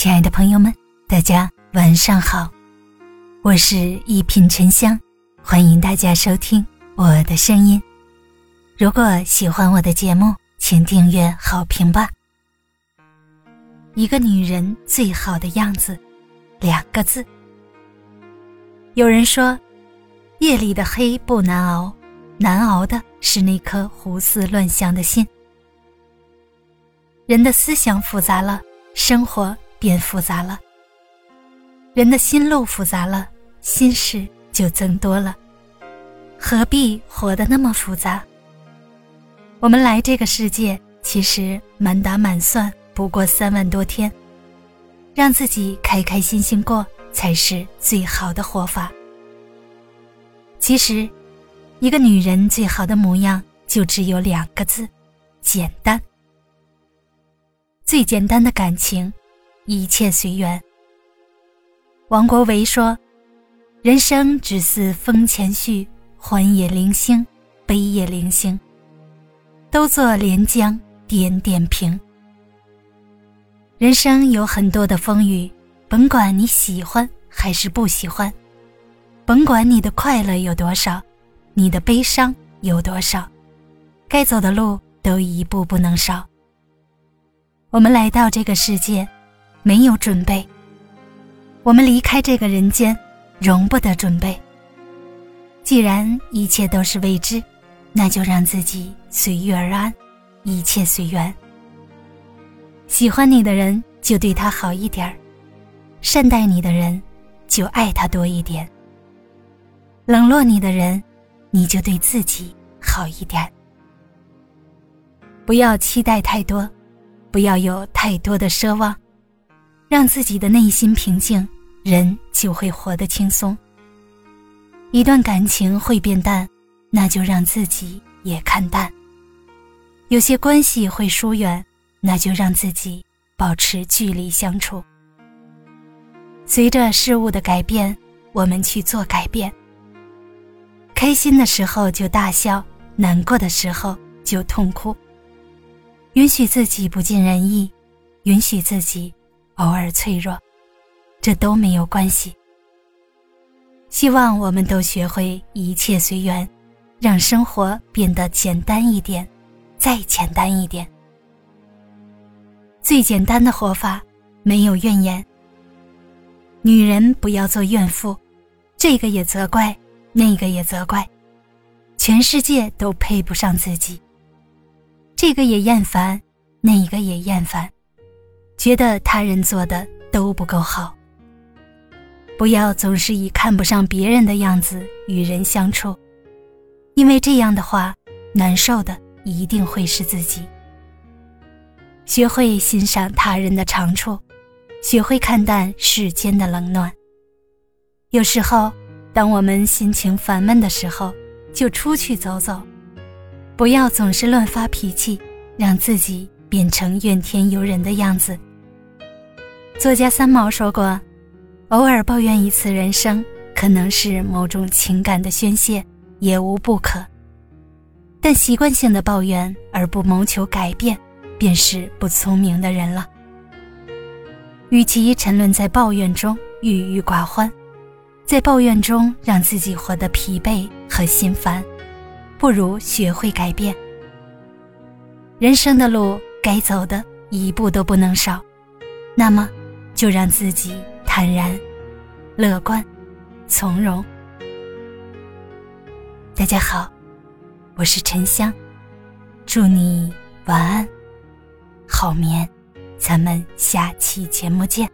亲爱的朋友们，大家晚上好，我是一品沉香，欢迎大家收听我的声音。如果喜欢我的节目，请订阅、好评吧。一个女人最好的样子，两个字。有人说，夜里的黑不难熬，难熬的是那颗胡思乱想的心。人的思想复杂了，生活。变复杂了，人的心路复杂了，心事就增多了。何必活得那么复杂？我们来这个世界，其实满打满算不过三万多天，让自己开开心心过，才是最好的活法。其实，一个女人最好的模样，就只有两个字：简单。最简单的感情。一切随缘。王国维说：“人生只似风前絮，欢也零星，悲也零星。都作连江点点平。人生有很多的风雨，甭管你喜欢还是不喜欢，甭管你的快乐有多少，你的悲伤有多少，该走的路都一步不能少。我们来到这个世界。”没有准备，我们离开这个人间，容不得准备。既然一切都是未知，那就让自己随遇而安，一切随缘。喜欢你的人就对他好一点儿，善待你的人就爱他多一点。冷落你的人，你就对自己好一点。不要期待太多，不要有太多的奢望。让自己的内心平静，人就会活得轻松。一段感情会变淡，那就让自己也看淡。有些关系会疏远，那就让自己保持距离相处。随着事物的改变，我们去做改变。开心的时候就大笑，难过的时候就痛哭。允许自己不尽人意，允许自己。偶尔脆弱，这都没有关系。希望我们都学会一切随缘，让生活变得简单一点，再简单一点。最简单的活法，没有怨言。女人不要做怨妇，这个也责怪，那个也责怪，全世界都配不上自己。这个也厌烦，那个也厌烦。觉得他人做的都不够好。不要总是以看不上别人的样子与人相处，因为这样的话，难受的一定会是自己。学会欣赏他人的长处，学会看淡世间的冷暖。有时候，当我们心情烦闷的时候，就出去走走，不要总是乱发脾气，让自己变成怨天尤人的样子。作家三毛说过：“偶尔抱怨一次人生，可能是某种情感的宣泄，也无不可。但习惯性的抱怨而不谋求改变，便是不聪明的人了。与其沉沦在抱怨中郁郁寡欢，在抱怨中让自己活得疲惫和心烦，不如学会改变。人生的路该走的一步都不能少，那么。”就让自己坦然、乐观、从容。大家好，我是沉香，祝你晚安，好眠。咱们下期节目见。